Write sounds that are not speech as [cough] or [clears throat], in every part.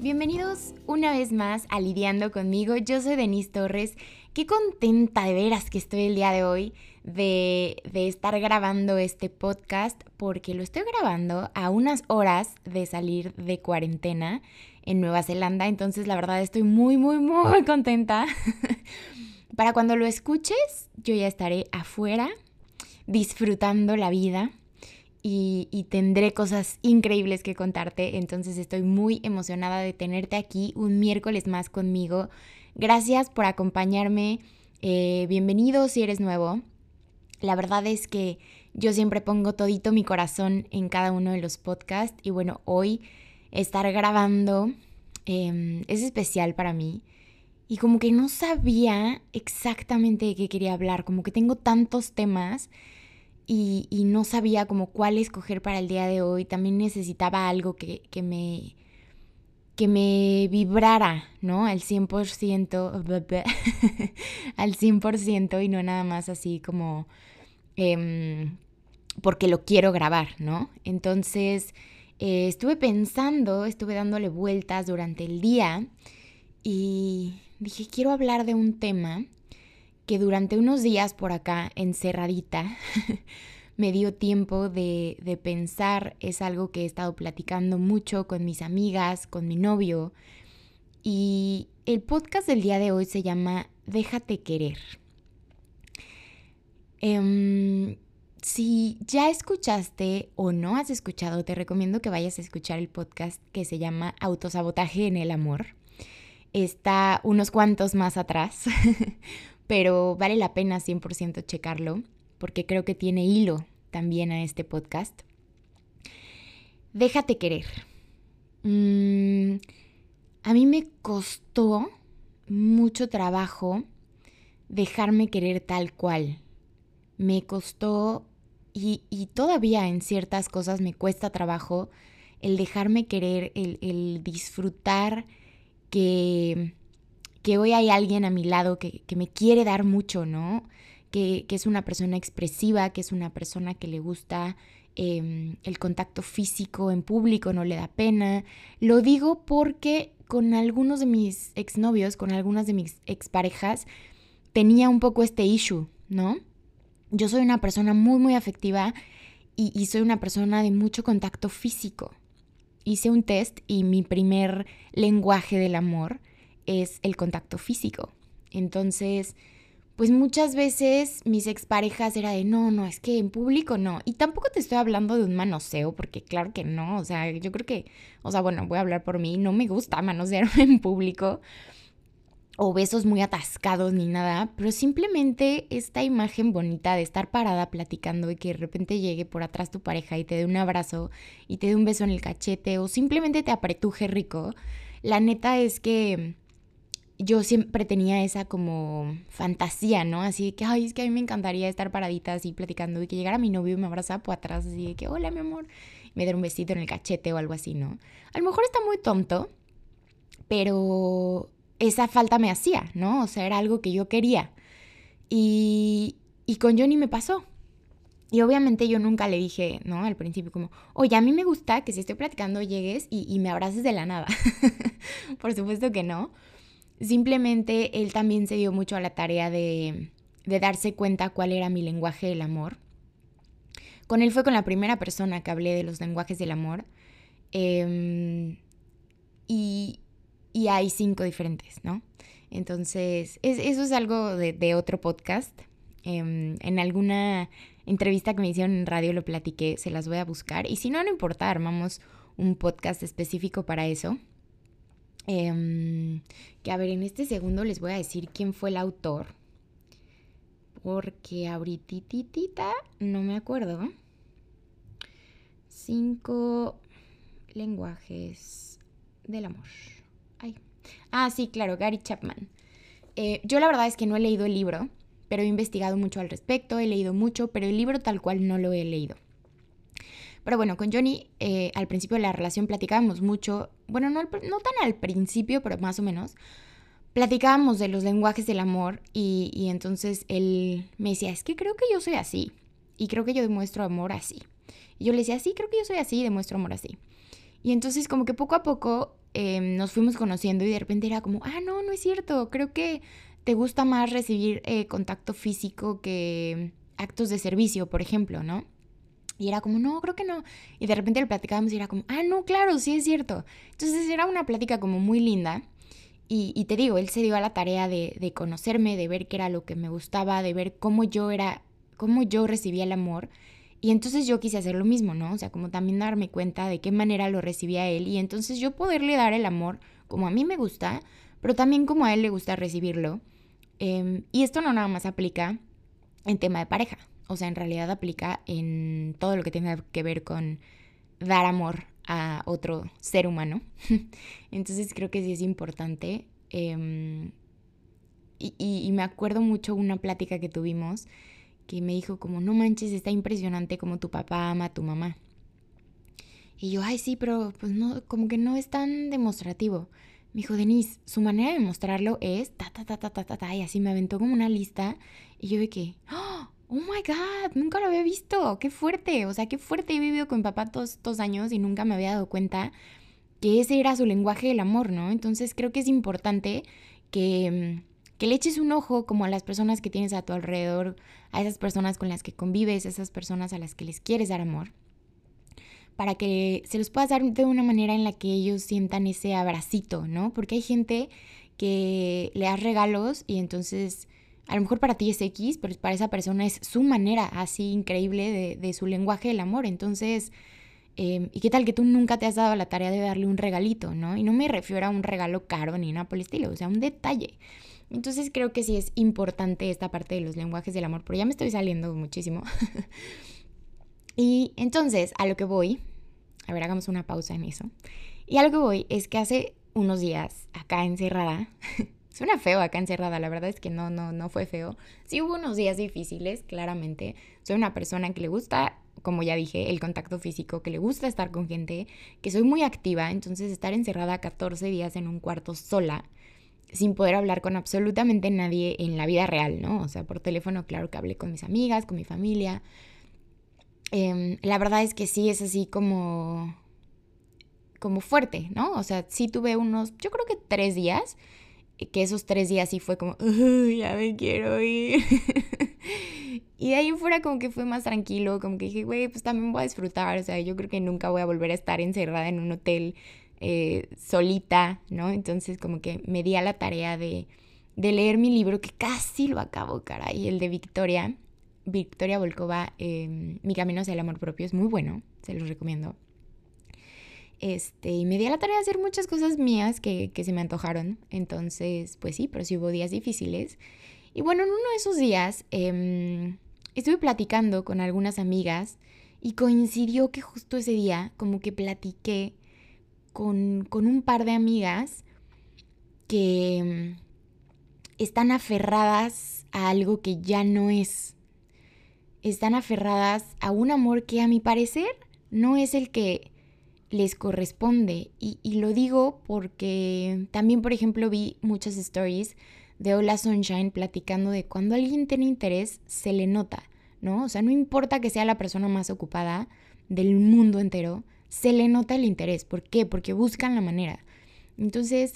Bienvenidos una vez más a Lidiando conmigo. Yo soy Denise Torres. Qué contenta de veras que estoy el día de hoy de, estar grabando este podcast porque lo estoy grabando a unas horas de salir de cuarentena en Nueva Zelanda. Entonces la verdad estoy muy, muy, muy [laughs] contenta. [laughs] Para cuando lo escuches, yo ya estaré afuera disfrutando la vida y, tendré cosas increíbles que contarte. Entonces estoy muy emocionada de tenerte aquí un miércoles más conmigo. Gracias por acompañarme. Eh, bienvenido si eres nuevo. La verdad es que yo siempre pongo todito mi corazón en cada uno de los podcasts y bueno, hoy estar grabando em, es especial para mí. Y como que no sabía exactamente de qué quería hablar, como que tengo tantos temas y, no sabía como cuál escoger para el día de hoy. También necesitaba algo que, me que me vibrara, ¿no? Al 100%, [laughs] al 100% y no nada más así como em, porque lo quiero grabar, ¿no? Entonces eh, estuve pensando, estuve dándole vueltas durante el día y dije, quiero hablar de un tema que durante unos días por acá, encerradita, [laughs] me dio tiempo de, de, pensar, es algo que he estado platicando mucho con mis amigas, con mi novio, y el podcast del día de hoy se llama Déjate querer. Em, si ya escuchaste o no has escuchado, te recomiendo que vayas a escuchar el podcast que se llama Autosabotaje en el Amor. Está unos cuantos más atrás, [laughs] pero vale la pena 100% checarlo porque creo que tiene hilo también a este podcast. Déjate querer. Mm, a mí me costó mucho trabajo dejarme querer tal cual. Me costó y, todavía en ciertas cosas me cuesta trabajo el dejarme querer, el disfrutar que que hoy hay alguien a mi lado que, me quiere dar mucho, ¿no? Que, es una persona expresiva, que es una persona que le gusta em, el contacto físico en público, no le da pena. Lo digo porque con algunos de mis exnovios, con algunas de mis exparejas, tenía un poco este issue, ¿no? Yo soy una persona muy, muy afectiva y, y soy una persona de mucho contacto físico. Hice un test y mi primer lenguaje del amor es el contacto físico. Entonces, pues muchas veces mis exparejas era de, no, no, es que en público no. Y tampoco te estoy hablando de un manoseo, porque claro que no, o sea, yo creo que, o sea, bueno, voy a hablar por mí, no me gusta manosearme [laughs] en público o besos muy atascados ni nada, pero simplemente esta imagen bonita de estar parada platicando y que de repente llegue por atrás tu pareja y te dé un abrazo y te dé un beso en el cachete o simplemente te apretuje rico, la neta es que yo siempre tenía esa como fantasía, ¿no? Así que, ay, es que a mí me encantaría estar paradita así platicando y que llegara mi novio y me abrazara por atrás, así de que, hola, mi amor, me diera un besito en el cachete o algo así, ¿no? A lo mejor está muy tonto, pero esa falta me hacía, ¿no? O sea, era algo que yo quería. Y, y con Johnny me pasó. Y obviamente yo nunca le dije, ¿no? Al principio como, oye, a mí me gusta que si estoy platicando llegues y, y me abraces de la nada. [laughs] Por supuesto que no. Simplemente él también se dio mucho a la tarea de, darse cuenta cuál era mi lenguaje del amor. Con él fue con la primera persona que hablé de los lenguajes del amor. Em, y, hay cinco diferentes, ¿no? Entonces, eso es algo de, otro podcast. Em, en alguna entrevista que me hicieron en radio lo platiqué, se las voy a buscar. Y si no, no importa, armamos un podcast específico para eso. Em, que a ver, en este segundo les voy a decir quién fue el autor. Porque ahorita no me acuerdo. Cinco lenguajes del amor. Ah, sí, claro, Gary Chapman. Eh, yo la verdad es que no he leído el libro, pero he investigado mucho al respecto, he leído mucho, pero el libro tal cual no lo he leído. Pero bueno, con Johnny eh, al principio de la relación platicábamos mucho, bueno, no, tan al principio, pero más o menos, platicábamos de los lenguajes del amor y, y entonces él me decía, es que creo que yo soy así y creo que yo demuestro amor así. Y yo le decía, sí, creo que yo soy así y demuestro amor así. Y entonces como que poco a poco em, nos fuimos conociendo y de repente era como, ah, no, no es cierto, creo que te gusta más recibir eh, contacto físico que actos de servicio, por ejemplo, ¿no? Y era como, no, creo que no. Y de repente le platicábamos y era como, ah, no, claro, sí es cierto. Entonces era una plática como muy linda. Y, te digo, él se dio a la tarea de, de, conocerme, de ver qué era lo que me gustaba, de ver cómo yo era, cómo yo recibía el amor. Y entonces yo quise hacer lo mismo, ¿no? O sea, como también darme cuenta de qué manera lo recibía él. Y entonces yo poderle dar el amor como a mí me gusta, pero también como a él le gusta recibirlo. Em, y esto no nada más aplica en tema de pareja. O sea, en realidad aplica en todo lo que tenga que ver con dar amor a otro ser humano. [laughs] Entonces creo que sí es importante. Em, y, me acuerdo mucho una plática que tuvimos que me dijo como, no manches, está impresionante como tu papá ama a tu mamá. Y yo, ay, sí, pero pues no, como que no es tan demostrativo. Me dijo, Denise, su manera de mostrarlo es ta, ta, ta, ta, ta, ta, ta, y así me aventó como una lista. Y yo de que, ¡Oh! oh my God, nunca lo había visto, qué fuerte, o sea, qué fuerte he vivido con mi papá todos estos años y nunca me había dado cuenta que ese era su lenguaje del amor, ¿no? Entonces creo que es importante que, mm, que le eches un ojo como a las personas que tienes a tu alrededor, a esas personas con las que convives, a esas personas a las que les quieres dar amor, para que se los puedas dar de una manera en la que ellos sientan ese abracito, ¿no? Porque hay gente que le das regalos y entonces a lo mejor para ti es X, pero para esa persona es su manera así increíble de, su lenguaje del amor. Entonces, em, ¿y qué tal que tú nunca te has dado la tarea de darle un regalito, no? Y no me refiero a un regalo caro ni nada por el estilo, o sea, un detalle. Entonces creo que sí es importante esta parte de los lenguajes del amor, pero ya me estoy saliendo muchísimo. [laughs] y entonces, a lo que voy, a ver, hagamos una pausa en eso. Y a lo que voy es que hace unos días, acá encerrada, [laughs] Suena feo acá encerrada, la verdad es que no, no, no fue feo. Sí hubo unos días difíciles, claramente. Soy una persona que le gusta, como ya dije, el contacto físico, que le gusta estar con gente, que soy muy activa, entonces estar encerrada 14 días en un cuarto sola, sin poder hablar con absolutamente nadie en la vida real, ¿no? O sea, por teléfono, claro que hablé con mis amigas, con mi familia. Em, la verdad es que sí es así como como fuerte, ¿no? O sea, sí tuve unos, yo creo que tres días que esos tres días sí fue como, ya me quiero ir. [laughs] y de ahí en fuera como que fue más tranquilo, como que dije, güey, pues también voy a disfrutar, o sea, yo creo que nunca voy a volver a estar encerrada en un hotel eh, solita, ¿no? Entonces como que me di a la tarea de, de leer mi libro, que casi lo acabo, caray, el de Victoria, Victoria Volkova, em, Mi Camino hacia el Amor Propio, es muy bueno, se los recomiendo. Este, y me di a la tarea de hacer muchas cosas mías que, se me antojaron. Entonces, pues sí, pero sí hubo días difíciles. Y bueno, en uno de esos días em, estuve platicando con algunas amigas y coincidió que justo ese día como que platiqué con, con un par de amigas que em, están aferradas a algo que ya no es. Están aferradas a un amor que a mi parecer no es el que les corresponde. Y, lo digo porque también, por ejemplo, vi muchas stories de Hola Sunshine platicando de cuando alguien tiene interés, se le nota, ¿no? O sea, no importa que sea la persona más ocupada del mundo entero, se le nota el interés. ¿Por qué? Porque buscan la manera. Entonces,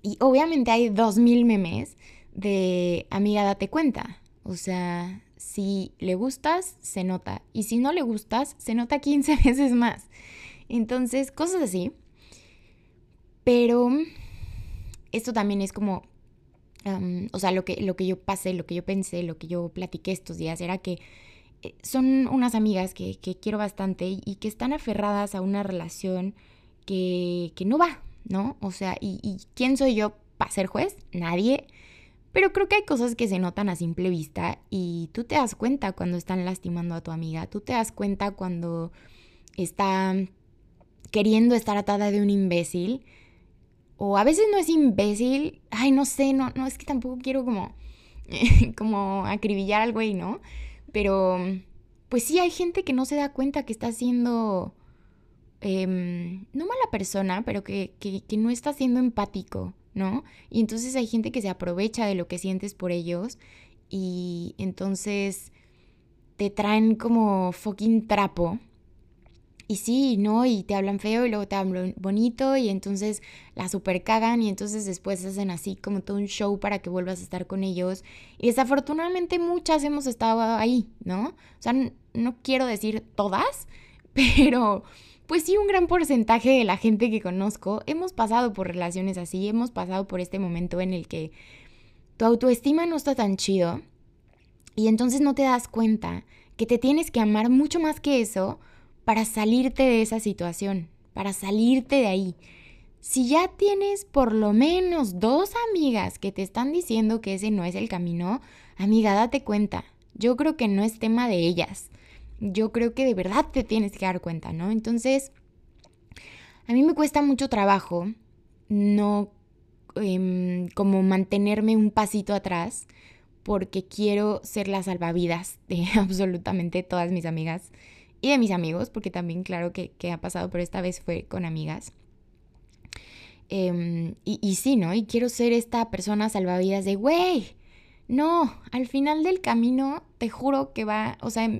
y obviamente hay dos mil memes de amiga, date cuenta. O sea, si le gustas, se nota. Y si no le gustas, se nota 15 [laughs] veces más. Entonces, cosas así. Pero esto también es como, o sea, lo que, lo que yo pasé, lo que yo pensé, lo que yo platiqué estos días era que son unas amigas que, quiero bastante y, que están aferradas a una relación que, no va, ¿no? O sea, y, y ¿quién soy yo para ser juez? Nadie. Pero creo que hay cosas que se notan a simple vista y tú te das cuenta cuando están lastimando a tu amiga, tú te das cuenta cuando está queriendo estar atada de un imbécil. O a veces no es imbécil. Ay, no sé, no, no, es que tampoco quiero como, [laughs] como acribillar al güey, ¿no? Pero, pues sí hay gente que no se da cuenta que está siendo, em, no mala persona, pero que, que, que no está siendo empático, ¿no? Y entonces hay gente que se aprovecha de lo que sientes por ellos y entonces te traen como fucking trapo y sí, ¿no? Y te hablan feo y luego te hablan bonito y entonces la super cagan y entonces después hacen así como todo un show para que vuelvas a estar con ellos. Y desafortunadamente muchas hemos estado ahí, ¿no? O sea, no quiero decir todas, [laughs] pero pues sí un gran porcentaje de la gente que conozco hemos pasado por relaciones así, hemos pasado por este momento en el que tu autoestima no está tan chido y entonces no te das cuenta que te tienes que amar mucho más que eso para salirte de esa situación, para salirte de ahí. Si ya tienes por lo menos dos amigas que te están diciendo que ese no es el camino, amiga, date cuenta. Yo creo que no es tema de ellas. Yo creo que de verdad te tienes que dar cuenta, ¿no? Entonces, a mí me cuesta mucho trabajo no em, como mantenerme un pasito atrás porque quiero ser la salvavidas de [laughs] absolutamente todas mis amigas y de mis amigos, porque también claro que, ha pasado, pero esta vez fue con amigas. Em, y, y, sí, ¿no? Y quiero ser esta persona salvavidas de, güey, no, al final del camino te juro que va, o sea,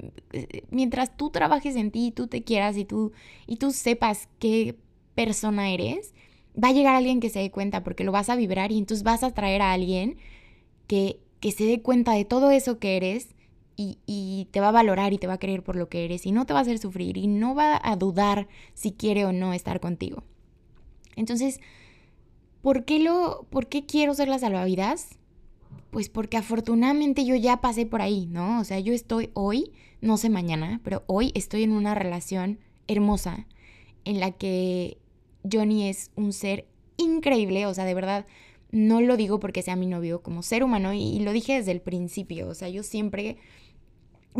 mientras tú trabajes en ti y tú te quieras y tú, y tú sepas qué persona eres, va a llegar alguien que se dé cuenta porque lo vas a vibrar y entonces vas a traer a alguien que, que se dé cuenta de todo eso que eres y, te va a valorar y te va a querer por lo que eres y no te va a hacer sufrir y no va a dudar si quiere o no estar contigo. Entonces, ¿por qué, lo, ¿por qué quiero ser la salvavidas? Pues porque afortunadamente yo ya pasé por ahí, ¿no? O sea, yo estoy hoy, no sé mañana, pero hoy estoy en una relación hermosa en la que Johnny es un ser increíble, o sea, de verdad, no lo digo porque sea mi novio como ser humano y, y lo dije desde el principio, o sea, yo siempre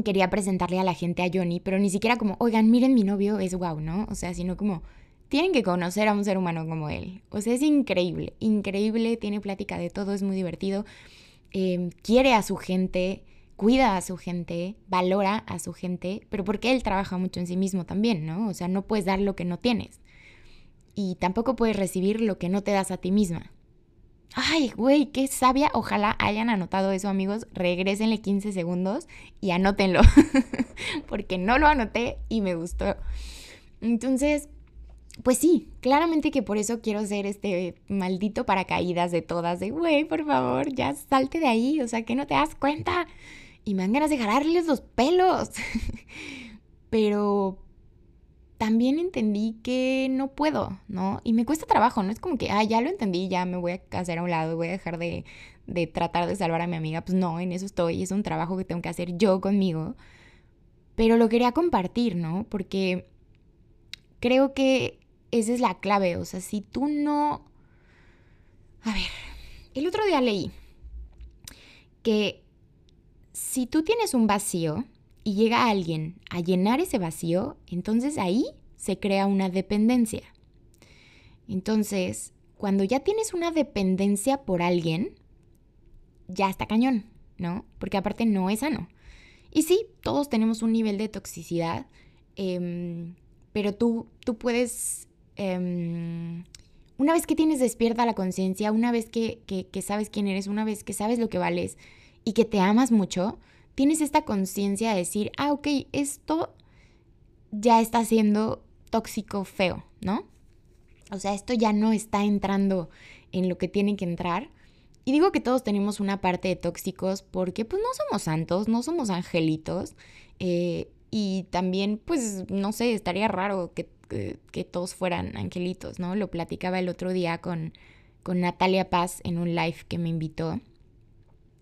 quería presentarle a la gente a Johnny, pero ni siquiera como, oigan, miren mi novio, es guau, ¿no? O sea, sino como, tienen que conocer a un ser humano como él. O sea, es increíble, increíble, tiene plática de todo, es muy divertido, em, quiere a su gente, cuida a su gente, valora a su gente, pero porque él trabaja mucho en sí mismo también, ¿no? O sea, no puedes dar lo que no tienes. Y tampoco puedes recibir lo que no te das a ti misma. Ay, güey, qué sabia. Ojalá hayan anotado eso, amigos. Regrésenle 15 segundos y anótenlo. [laughs] Porque no lo anoté y me gustó. Entonces, pues sí, claramente que por eso quiero ser este maldito paracaídas de todas. De, güey, por favor, ya salte de ahí. O sea, que no te das cuenta. Y me dan ganas de jalarles los pelos. [laughs] Pero también entendí que no puedo, ¿no? Y me cuesta trabajo, no es como que, ah, ya lo entendí, ya me voy a hacer a un lado, voy a dejar de, de tratar de salvar a mi amiga. Pues no, en eso estoy, es un trabajo que tengo que hacer yo conmigo. Pero lo quería compartir, ¿no? Porque creo que esa es la clave, o sea, si tú no... A ver, el otro día leí que si tú tienes un vacío, y llega alguien a llenar ese vacío, entonces ahí se crea una dependencia. Entonces, cuando ya tienes una dependencia por alguien, ya está cañón, ¿no? Porque aparte no es sano. Y sí, todos tenemos un nivel de toxicidad, em, pero tú, tú puedes, em, una vez que tienes despierta la conciencia, una vez que, que sabes quién eres, una vez que sabes lo que vales y que te amas mucho, tienes esta conciencia de decir, ah, ok, esto ya está siendo tóxico feo, ¿no? O sea, esto ya no está entrando en lo que tiene que entrar. Y digo que todos tenemos una parte de tóxicos porque pues no somos santos, no somos angelitos. Eh, y también, pues, no sé, estaría raro que, que, todos fueran angelitos, ¿no? Lo platicaba el otro día con, con Natalia Paz en un live que me invitó.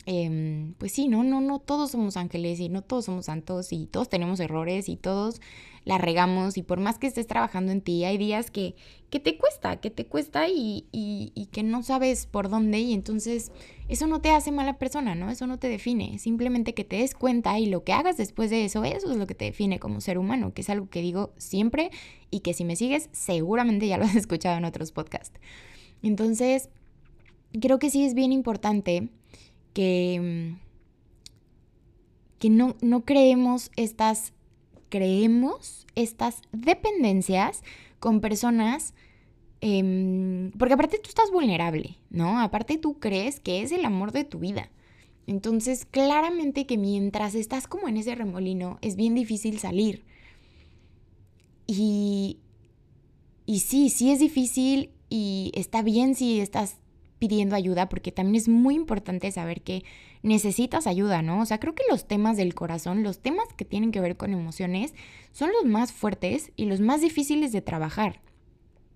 Em, pues sí, no, no, no todos somos ángeles y no todos somos santos y todos tenemos errores y todos la regamos y por más que estés trabajando en ti, hay días que, que te cuesta, que te cuesta y, y, que no sabes por dónde y entonces eso no te hace mala persona, ¿no? Eso no te define, simplemente que te des cuenta y lo que hagas después de eso, eso es lo que te define como ser humano, que es algo que digo siempre y que si me sigues seguramente ya lo has [laughs] escuchado en otros podcasts. Entonces, creo que sí es bien importante que, que no, no creemos estas, creemos estas dependencias con personas Em, porque aparte tú estás vulnerable, ¿no? Aparte tú crees que es el amor de tu vida. Entonces, claramente que mientras estás como en ese remolino, es bien difícil salir. Y, y sí, sí es difícil y está bien si estás pidiendo ayuda, porque también es muy importante saber que necesitas ayuda, ¿no? O sea, creo que los temas del corazón, los temas que tienen que ver con emociones, son los más fuertes y los más difíciles de trabajar.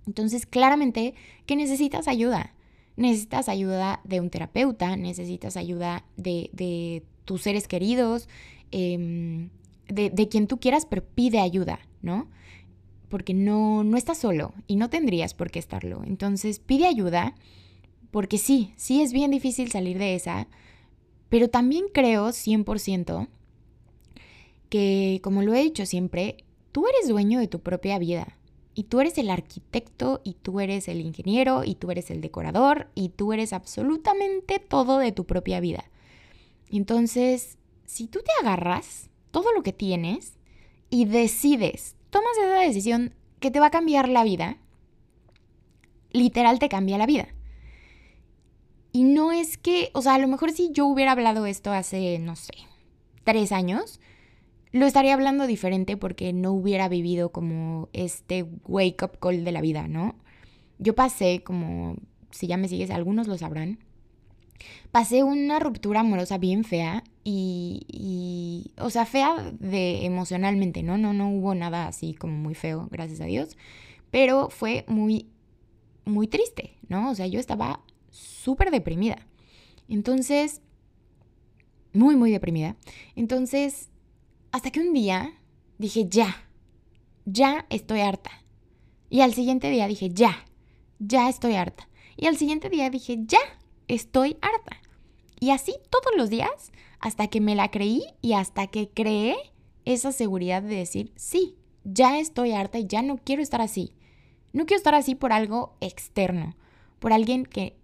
Entonces, claramente que necesitas ayuda. Necesitas ayuda de un terapeuta, necesitas ayuda de, tus seres queridos, em, de, quien tú quieras, pero pide ayuda, ¿no? Porque no, no estás solo y no tendrías por qué estarlo. Entonces, pide ayuda, porque sí, sí es bien difícil salir de esa, pero también creo 100% que, como lo he dicho siempre, tú eres dueño de tu propia vida. Y tú eres el arquitecto, y tú eres el ingeniero, y tú eres el decorador, y tú eres absolutamente todo de tu propia vida. Entonces, si tú te agarras todo lo que tienes y decides, tomas esa decisión que te va a cambiar la vida, literal te cambia la vida. Y no es que, o sea, a lo mejor si yo hubiera hablado esto hace, no sé, tres años, lo estaría hablando diferente porque no hubiera vivido como este wake up call de la vida, ¿no? Yo pasé como, si ya me sigues, algunos lo sabrán, pasé una ruptura amorosa bien fea y, o sea, fea de emocionalmente, ¿no? No, no hubo nada así como muy feo, gracias a Dios, pero fue muy, muy triste, ¿no? O sea, yo estaba súper deprimida. Entonces, muy, muy deprimida. Entonces, hasta que un día dije, ya, ya estoy harta. Y al siguiente día dije, ya, ya estoy harta. Y al siguiente día dije, ya, estoy harta. Y así todos los días hasta que me la creí y hasta que creé esa seguridad de decir, sí, ya estoy harta y ya no quiero estar así. No quiero estar así por algo externo, por alguien que,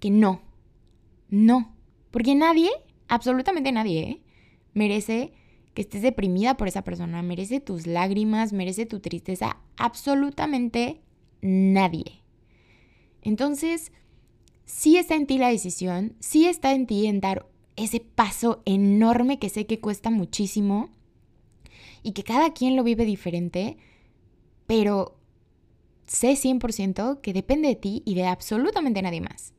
que no, no. Porque nadie, absolutamente nadie, ¿eh? merece que estés deprimida por esa persona, merece tus lágrimas, merece tu tristeza, absolutamente nadie. Entonces, sí está en ti la decisión, sí está en ti en dar ese paso enorme que sé que cuesta muchísimo y que cada quien lo vive diferente, pero sé 100% que depende de ti y de absolutamente nadie más.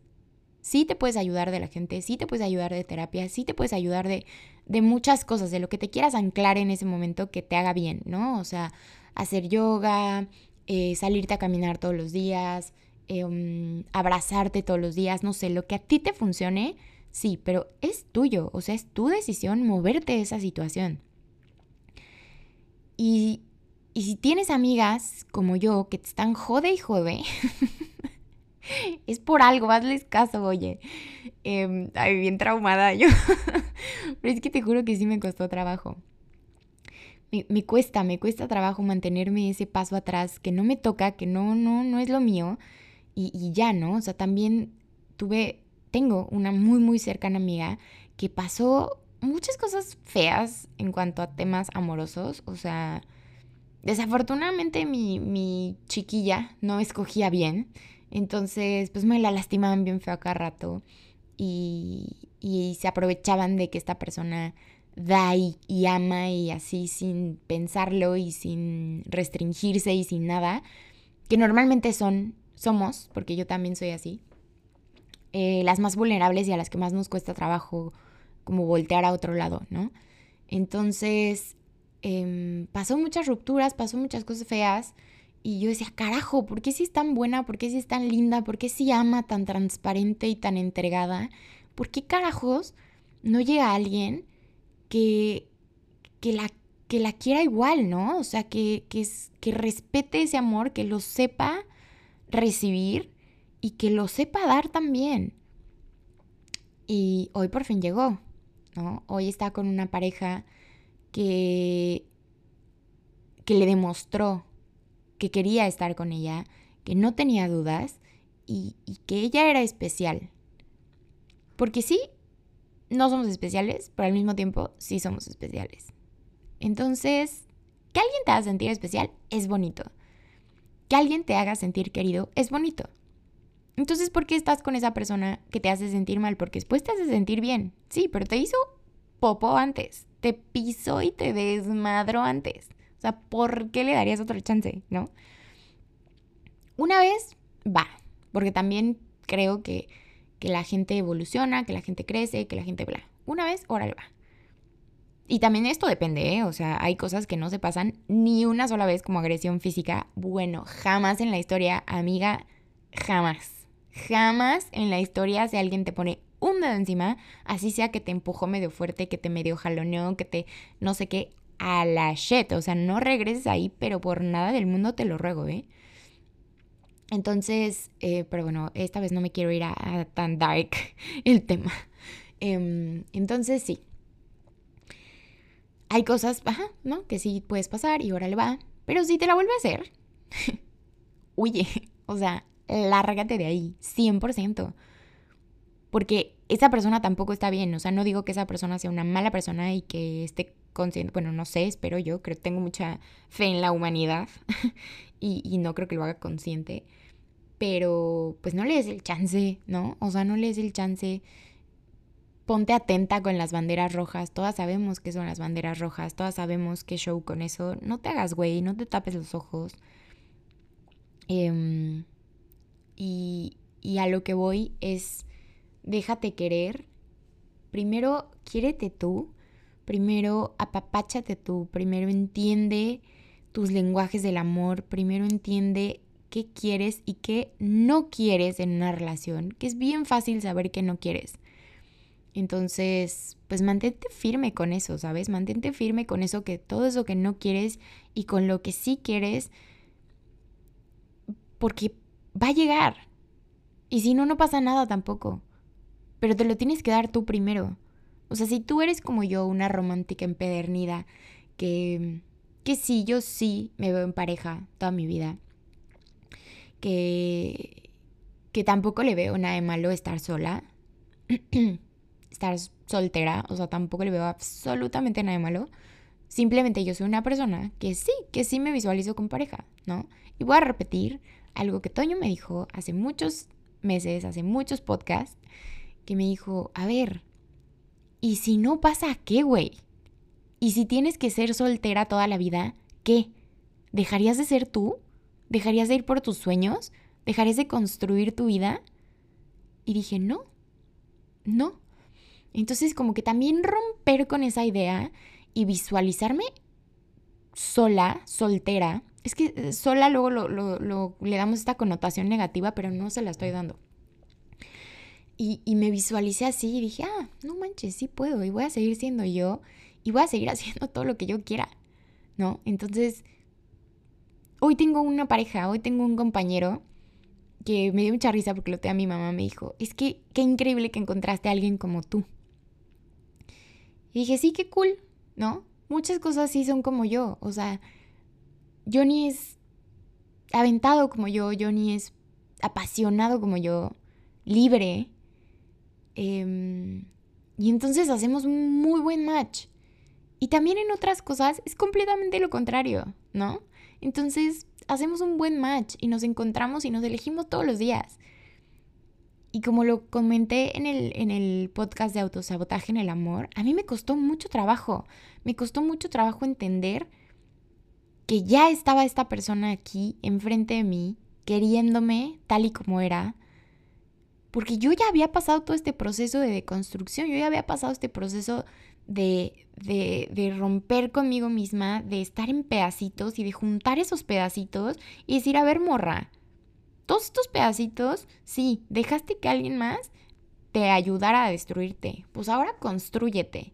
Sí te puedes ayudar de la gente, sí te puedes ayudar de terapia, sí te puedes ayudar de, de muchas cosas, de lo que te quieras anclar en ese momento que te haga bien, ¿no? O sea, hacer yoga, eh, salirte a caminar todos los días, eh, um, abrazarte todos los días, no sé, lo que a ti te funcione, sí, pero es tuyo, o sea, es tu decisión moverte de esa situación. Y, y si tienes amigas como yo que te están jode y jode, [laughs] [laughs] es por algo, hazles caso, oye. Eh, ay, bien traumada yo. [laughs] Pero es que te juro que sí me costó trabajo. Me, cuesta, me cuesta trabajo mantenerme ese paso atrás, que no me toca, que no, no, no es lo mío. Y, y ya, ¿no? O sea, también tuve, tengo una muy, muy cercana amiga que pasó muchas cosas feas en cuanto a temas amorosos. O sea, desafortunadamente mi, mi chiquilla no escogía bien. Entonces, pues me la lastimaban bien feo acá rato y, y, se aprovechaban de que esta persona da y, ama y así sin pensarlo y sin restringirse y sin nada, que normalmente son, somos, porque yo también soy así, eh, las más vulnerables y a las que más nos cuesta trabajo como voltear a otro lado, ¿no? Entonces, eh, pasó muchas rupturas, pasó muchas cosas feas y yo decía, carajo, ¿por qué si es tan buena? ¿Por qué si es tan linda? ¿Por qué si ama tan transparente y tan entregada? ¿Por qué carajos no llega alguien que, que, la, que la quiera igual, ¿no? O sea, que, que, que respete ese amor, que lo sepa recibir y que lo sepa dar también. Y hoy por fin llegó, ¿no? Hoy está con una pareja que, que le demostró que quería estar con ella, que no tenía dudas y, que ella era especial. Porque sí, no somos especiales, pero al mismo tiempo sí somos especiales. Entonces, que alguien te haga sentir especial es bonito. Que alguien te haga sentir querido es bonito. Entonces, ¿por qué estás con esa persona que te hace sentir mal? Porque después te hace sentir bien. Sí, pero te hizo popo antes. Te pisó y te desmadró antes. O sea, ¿por qué le darías otra chance? ¿No? Una vez, va. Porque también creo que, que la gente evoluciona, que la gente crece, que la gente bla. Una vez, órale va. Y también esto depende, ¿eh? O sea, hay cosas que no se pasan ni una sola vez como agresión física. Bueno, jamás en la historia, amiga, jamás. Jamás en la historia si alguien te pone un dedo encima, así sea que te empujó medio fuerte, que te medio jaloneó, que te no sé qué, a la shit. O sea, no regreses ahí, pero por nada del mundo te lo ruego, ¿eh? Entonces, eh, pero bueno, esta vez no me quiero ir a, tan dark [laughs] el tema. Em, entonces, sí, hay cosas, ¿no? Que sí puedes pasar y ahora le va. Pero si te la vuelve a hacer, [laughs] huye. O sea, lárgate de ahí, 100%. Porque esa persona tampoco está bien. O sea, no digo que esa persona sea una mala persona y que esté consciente. Bueno, no sé, espero yo. Creo tengo mucha fe en la humanidad [laughs] y, y no creo que lo haga consciente. Pero pues no le des el chance, ¿no? O sea, no le des el chance ponte atenta con las banderas rojas. Todas sabemos qué son las banderas rojas. Todas sabemos qué show con eso. No te hagas, güey. No te tapes los ojos. Em, y, y a lo que voy es, déjate querer. Primero, quiérete tú. Primero, apapáchate tú. Primero, entiende tus lenguajes del amor. Primero, entiende qué quieres y qué no quieres en una relación. Que es bien fácil saber qué no quieres. Entonces, pues mantente firme con eso, ¿sabes? Mantente firme con eso que todo eso que no quieres y con lo que sí quieres, porque va a llegar. Y si no, no pasa nada tampoco. Pero te lo tienes que dar tú primero. O sea, si tú eres como yo, una romántica empedernida, que, que sí, yo sí me veo en pareja toda mi vida, que, que tampoco le veo nada de malo estar sola. [clears throat] estar soltera, o sea, tampoco le veo absolutamente nada de malo. Simplemente yo soy una persona que sí, que sí me visualizo con pareja, ¿no? Y voy a repetir algo que Toño me dijo hace muchos meses, hace muchos podcasts, que me dijo, a ver, ¿y si no pasa qué, güey? ¿Y si tienes que ser soltera toda la vida, qué? ¿Dejarías de ser tú? ¿Dejarías de ir por tus sueños? ¿Dejarías de construir tu vida? Y dije, no, no. Entonces como que también romper con esa idea y visualizarme sola, soltera. Es que eh, sola luego lo, le damos esta connotación negativa, pero no se la estoy dando. Y, y, me visualicé así y dije, ah, no manches, sí puedo y voy a seguir siendo yo y voy a seguir [laughs] haciendo todo lo que yo quiera, ¿no? Entonces, hoy tengo una pareja, hoy tengo un compañero que me dio mucha risa porque lo tenía mi mamá, me dijo, es que qué increíble que encontraste a alguien como tú. Y dije, sí, qué cool, ¿no? Muchas cosas sí son como yo. O sea, Johnny es aventado como yo, Johnny es apasionado como yo, libre. Em, y entonces hacemos muy buen match. Y también en otras cosas es completamente lo contrario, ¿no? Entonces hacemos un buen match y nos encontramos y nos elegimos todos los días. Y como lo comenté en el, en el podcast de autosabotaje en el amor, a mí me costó mucho trabajo. Me costó mucho trabajo entender que ya estaba esta persona aquí enfrente de mí, queriéndome tal y como era. Porque yo ya había pasado todo este proceso de deconstrucción, yo ya había pasado este proceso de, de, de, romper conmigo misma, de estar en pedacitos y de juntar esos pedacitos y decir, a ver, morra, todos estos pedacitos, sí, dejaste que alguien más te ayudara a destruirte. Pues ahora construyete.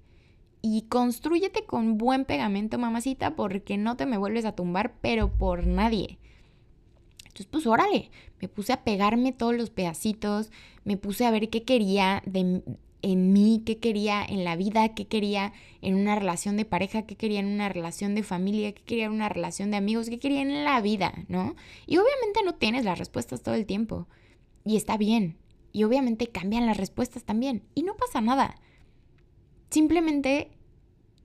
Y construyete con buen pegamento, mamacita, porque no te me vuelves a tumbar, pero por nadie. Entonces, pues órale, me puse a pegarme todos los pedacitos, me puse a ver qué quería de, en mí, qué quería en la vida, qué quería en una relación de pareja, qué quería en una relación de familia, qué quería en una relación de amigos, qué quería en la vida, ¿no? Y obviamente no tienes las respuestas todo el tiempo. Y está bien. Y obviamente cambian las respuestas también. Y no pasa nada. simplemente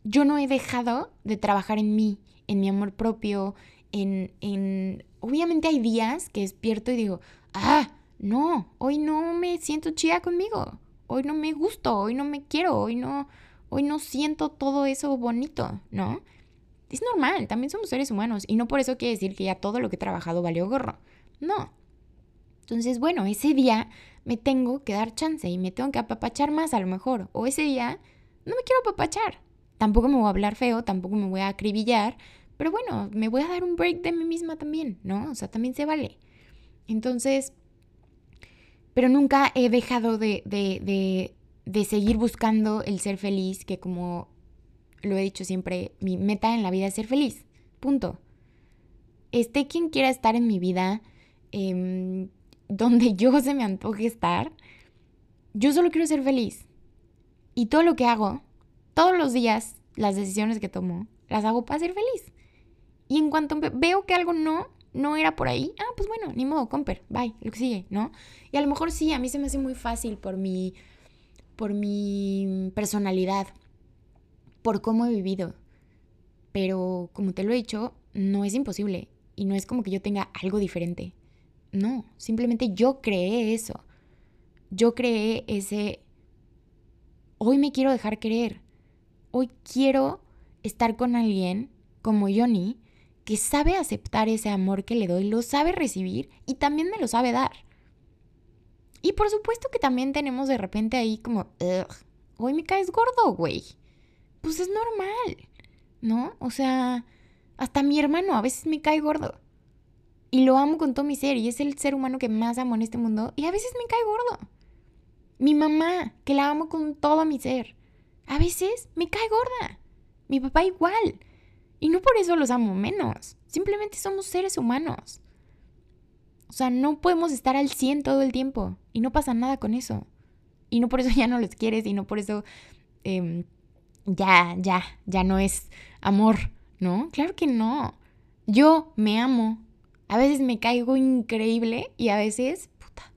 yo no he dejado de trabajar en mí, en mi amor propio, en, en... Obviamente hay días que despierto y digo, ah, no, hoy no me siento chida conmigo, hoy no me gusto, hoy no me quiero, hoy no, hoy no siento todo eso bonito, ¿no? Es normal, también somos seres humanos y no por eso quiere decir que ya todo lo que he trabajado valió gorro. No. Entonces, bueno, ese día me tengo que dar chance y me tengo que apapachar más a lo mejor. O ese día no me quiero apapachar. Tampoco me voy a hablar feo, tampoco me voy a acribillar, pero bueno, me voy a dar un break de mí misma también, ¿no? O sea, también se vale. Entonces, pero nunca he dejado de, de, de, de seguir buscando el ser feliz, que como lo he dicho siempre, mi meta en la vida es ser feliz. Punto. Esté quien quiera estar en mi vida, em, donde [laughs] yo se me antoje estar, yo solo quiero ser feliz. Y todo lo que hago, todos los días, las decisiones que tomo, las hago para ser feliz. Y en cuanto veo que algo no, no era por ahí, ah, pues bueno, ni modo, comper, bye, lo que sigue, ¿no? Y a lo mejor sí, a mí se me hace muy fácil por mi, por mi personalidad, por cómo he vivido. Pero como te lo he dicho, no es imposible. Y no es como que yo tenga algo diferente. No, simplemente yo creé eso. Yo creé ese... Hoy me quiero dejar querer. Hoy quiero estar con alguien como Johnny que sabe aceptar ese amor que le doy, lo sabe recibir y también me lo sabe dar. Y por supuesto que también tenemos de repente ahí como, hoy me caes gordo, güey pues es normal, ¿no? O sea, hasta mi hermano a veces me cae gordo. Y lo amo con todo mi ser y es el ser humano que más amo en este mundo y a veces me cae gordo. Mi mamá, que la amo con todo mi ser, a veces me cae gorda. Mi papá igual. Y no por eso los amo menos. Simplemente somos seres humanos. O sea, no podemos estar al 100 todo el tiempo. Y no pasa nada con eso. Y no por eso [laughs] ya no los quieres y no por eso em, ya, ya, ya no es amor, ¿no? Claro que no. Yo me amo. A veces me caigo increíble y a veces, puta,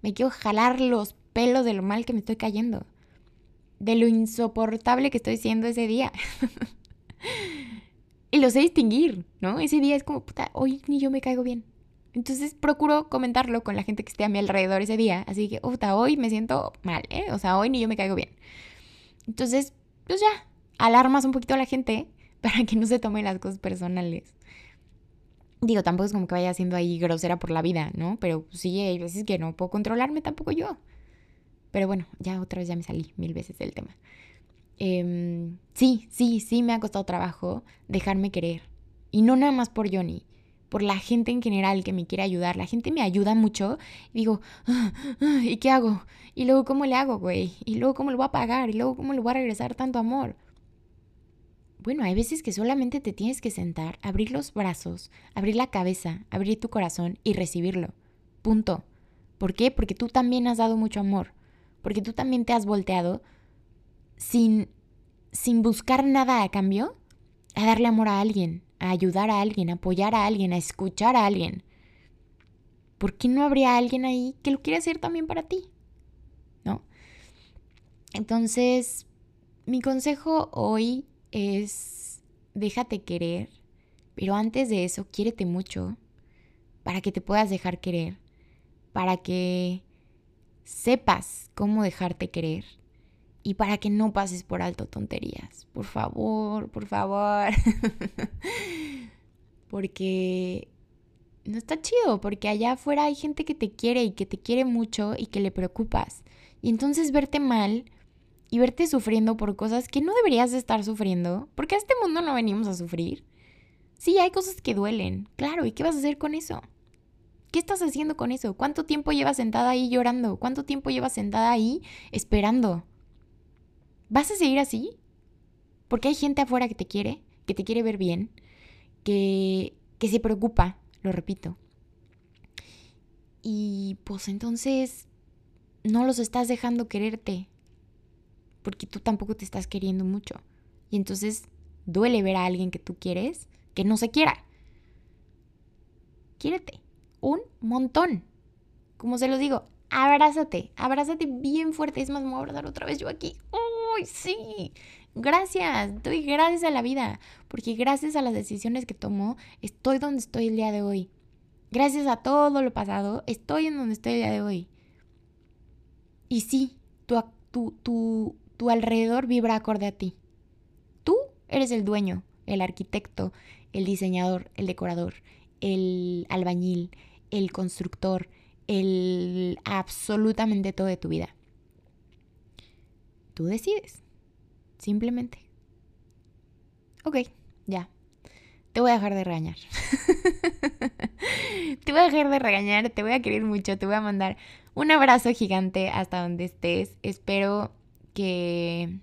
me quiero jalar los pelos de lo mal que me estoy cayendo. De lo insoportable que estoy siendo ese día. [laughs] y lo sé distinguir, ¿no? Ese día es como, puta, hoy ni yo me caigo bien. Entonces procuro comentarlo con la gente que esté a mi alrededor ese día. Así que, puta, hoy me siento mal, ¿eh? O sea, hoy ni yo me caigo bien. Entonces, pues ya, alarmas un poquito a la gente [laughs] para que no se tomen las cosas personales. Digo, tampoco es como que vaya siendo ahí grosera por la vida, ¿no? Pero sí, hay veces que no puedo controlarme tampoco yo. Pero bueno, ya otra vez ya me salí mil veces del tema. Em, sí, sí, sí me ha costado trabajo dejarme querer. Y no nada más por Johnny, por la gente en general que me quiere ayudar. La gente me ayuda mucho. Y digo, ah, ¿y qué hago? Y luego, ¿cómo le hago, güey? Y luego, ¿cómo lo voy a pagar? Y luego, ¿cómo le voy a regresar tanto amor? Bueno, hay veces que solamente te tienes que sentar, abrir los brazos, abrir la cabeza, abrir tu corazón y recibirlo. Punto. ¿Por qué? Porque tú también has dado mucho amor. Porque tú también te has volteado sin, sin buscar nada a cambio a darle amor a alguien, a ayudar a alguien, a apoyar a alguien, a escuchar a alguien. ¿Por qué no habría alguien ahí que lo quiera hacer también para ti? ¿No? Entonces, mi consejo hoy es déjate querer, pero antes de eso, quiérete mucho para que te puedas dejar querer, para que sepas cómo dejarte querer y para que no pases por alto tonterías. Por favor, por favor. [laughs] porque no está chido, porque allá afuera hay gente que te quiere y que te quiere mucho y que le preocupas. Y entonces verte mal y verte sufriendo por cosas que no deberías estar sufriendo, porque a este mundo no venimos a sufrir. Sí, hay cosas que duelen, claro, ¿y qué vas a hacer con eso? ¿Qué estás haciendo con eso? ¿Cuánto tiempo llevas sentada ahí llorando? ¿Cuánto tiempo llevas sentada ahí esperando? ¿Vas a seguir así? Porque hay gente afuera que te quiere, que te quiere ver bien, que, que se preocupa, lo repito. Y pues entonces no los estás dejando quererte, porque tú tampoco te estás queriendo mucho. Y entonces duele ver a alguien que tú quieres que no se quiera. Quiérete un montón. Como se lo digo, abrázate, abrázate bien fuerte. Es más, me voy a abrazar otra vez yo aquí. ¡Oh! ¡Ay, sí! Gracias, doy gracias a la vida, porque gracias a las decisiones que tomo, estoy donde estoy el día de hoy. Gracias a todo lo pasado, estoy en donde estoy el día de hoy. Y sí, tu, tu, tu, tu alrededor vibra acorde a ti. Tú eres el dueño, el arquitecto, el diseñador, el decorador, el albañil, el constructor, el absolutamente todo de tu vida. Tú decides. Simplemente. Ok, ya. Te voy a dejar de regañar. [laughs] te voy a dejar de regañar, te voy a querer mucho, te voy a mandar un abrazo gigante hasta donde estés. Espero que...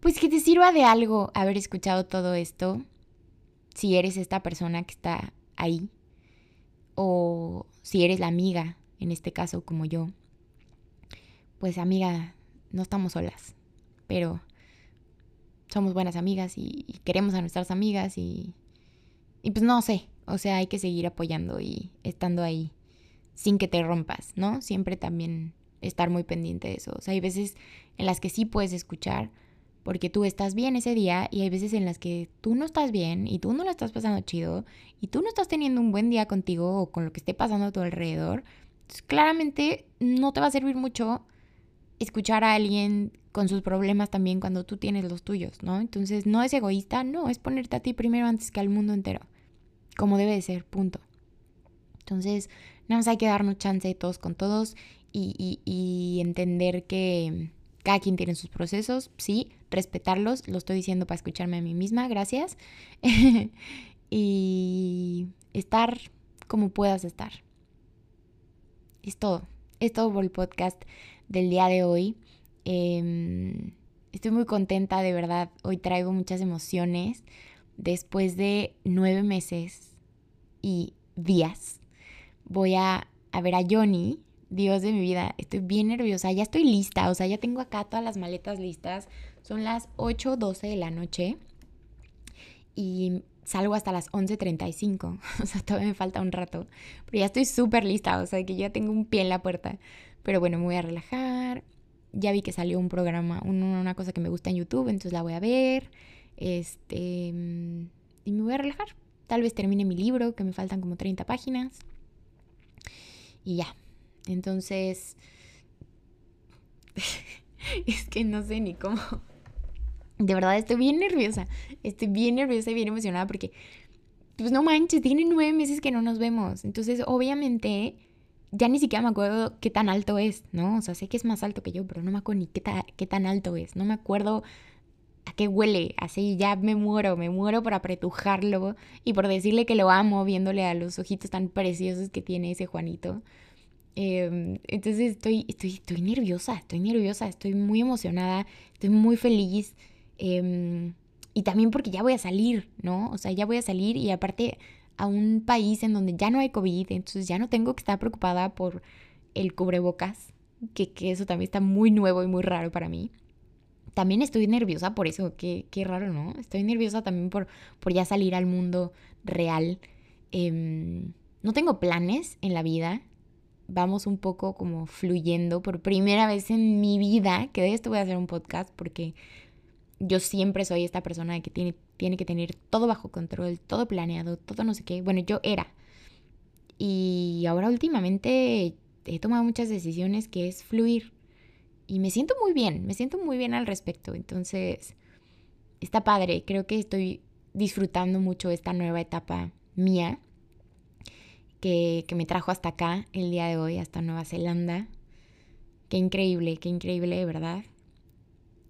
Pues que te sirva de algo haber escuchado todo esto. Si eres esta persona que está ahí. O si eres la amiga, en este caso como yo. Pues amiga, no estamos solas pero somos buenas amigas y, queremos a nuestras amigas y, y pues no sé, o sea, hay que seguir apoyando y estando ahí sin que te rompas, ¿no? Siempre también estar muy pendiente de eso. O sea, hay veces en las que sí puedes escuchar porque tú estás bien ese día y hay veces en las que tú no estás bien y tú no lo estás pasando chido y tú no estás teniendo un buen día contigo o con lo que esté pasando a tu alrededor. Entonces, claramente no te va a servir mucho escuchar a alguien con sus problemas también cuando tú tienes los tuyos, ¿no? Entonces no es egoísta, no, es ponerte a ti primero antes que al mundo entero, como debe de ser, punto. Entonces, nada más hay que darnos chance todos con todos y, y entender que cada quien tiene sus procesos, sí, respetarlos, lo estoy diciendo para escucharme a mí misma, gracias. [laughs] y estar como puedas estar. Es todo, es todo por el podcast del día de hoy. Em, estoy muy contenta, de verdad. Hoy traigo muchas emociones. Después de nueve meses y días, voy a, a ver a Johnny, Dios de mi vida. Estoy bien nerviosa, ya estoy lista. O sea, ya tengo acá todas las maletas listas. Son las 8.12 de la noche. Y salgo hasta las 11.35. [laughs] O sea, todavía me falta un rato. Pero ya estoy súper lista. O sea, que ya tengo un pie en la puerta. Pero bueno, me voy a relajar. Ya vi que salió un programa, una cosa que me gusta en YouTube, entonces la voy a ver. Este. Y me voy a relajar. Tal vez termine mi libro, que me faltan como 30 páginas. Y ya. Entonces. [laughs] es que no sé ni cómo. De verdad, estoy bien nerviosa. Estoy bien nerviosa y bien emocionada porque. Pues no manches, tiene nueve meses que no nos vemos. Entonces, obviamente ya ni siquiera me acuerdo qué tan alto es, ¿no? O sea, sé que es más alto que yo, pero no me acuerdo ni qué, qué tan alto es. No me acuerdo a qué huele. Así ya me muero, me muero por apretujarlo y por decirle que lo amo viéndole a los ojitos tan preciosos que tiene ese Juanito. Em, entonces estoy, estoy, estoy nerviosa, estoy nerviosa, estoy muy emocionada, estoy muy feliz. Em, y también porque ya voy a salir, ¿no? O sea, ya voy a salir y aparte a un país en donde ya no hay COVID, entonces ya no tengo que estar preocupada por el cubrebocas, que, eso también está muy nuevo y muy raro para mí. También estoy nerviosa por eso, qué, qué raro, ¿no? Estoy nerviosa también por, por ya salir al mundo real. Em, no tengo planes en la vida, vamos un poco como fluyendo por primera vez en mi vida, que de esto voy a hacer un podcast porque yo siempre soy esta persona que tiene, tiene que tener todo bajo control, todo planeado, todo no sé qué. Bueno, yo era. Y ahora últimamente he tomado muchas decisiones que es fluir. Y me siento muy bien, me siento muy bien al respecto. Entonces, está padre. Creo que estoy disfrutando mucho esta nueva etapa mía que, que me trajo hasta acá el día de hoy, hasta Nueva Zelanda. Qué increíble, qué increíble, de verdad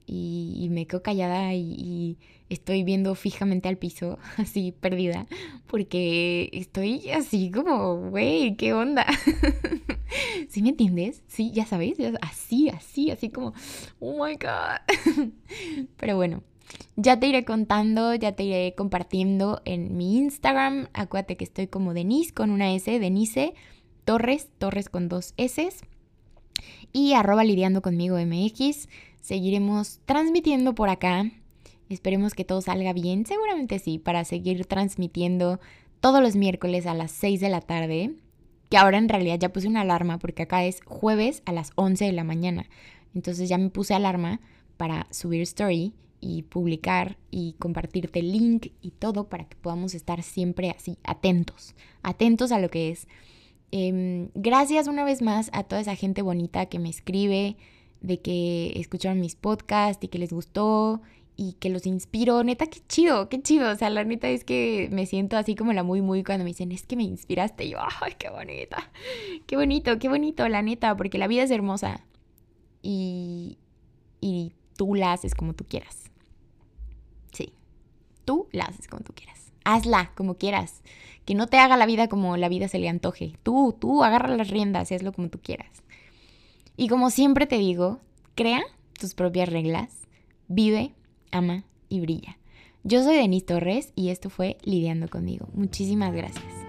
y, me quedo callada y, estoy viendo fijamente al piso, [laughs] así perdida, porque estoy así como, güey, ¿qué onda? [laughs] ¿Sí me entiendes? Sí, ya sabes, así, así, así como, oh my god. [laughs] Pero bueno, ya te iré contando, ya te iré compartiendo en mi Instagram. Acuérdate que estoy como Denise con una S, Denise Torres, Torres con dos S. Y arroba lidiando conmigo MX. Seguiremos transmitiendo por acá. Esperemos que todo salga bien. Seguramente sí, para seguir transmitiendo todos los miércoles a las 6 de la tarde. Que ahora en realidad ya puse una alarma porque acá es jueves a las 11 de la mañana. Entonces ya me puse alarma para subir story y publicar y compartirte el link y todo para que podamos estar siempre así, atentos, atentos a lo que es. Em, gracias una vez más a toda esa gente bonita que me escribe, de que escucharon mis podcasts y que les gustó y que los inspiro. Neta, qué chido, qué chido. O sea, la neta es que me siento así como la muy, muy cuando me dicen, es que me inspiraste. Y yo, ay, qué bonita. Qué bonito, qué bonito, la neta, porque la vida es hermosa. Y, y tú la haces como tú quieras. Sí, tú la haces como tú quieras. Hazla como quieras. Que no te haga la vida como la vida se le antoje. Tú, tú, agarra las riendas y hazlo como tú quieras. Y como siempre te digo, crea tus propias reglas, vive, ama y brilla. Yo soy Denise Torres y esto fue Lidiando conmigo. Muchísimas gracias.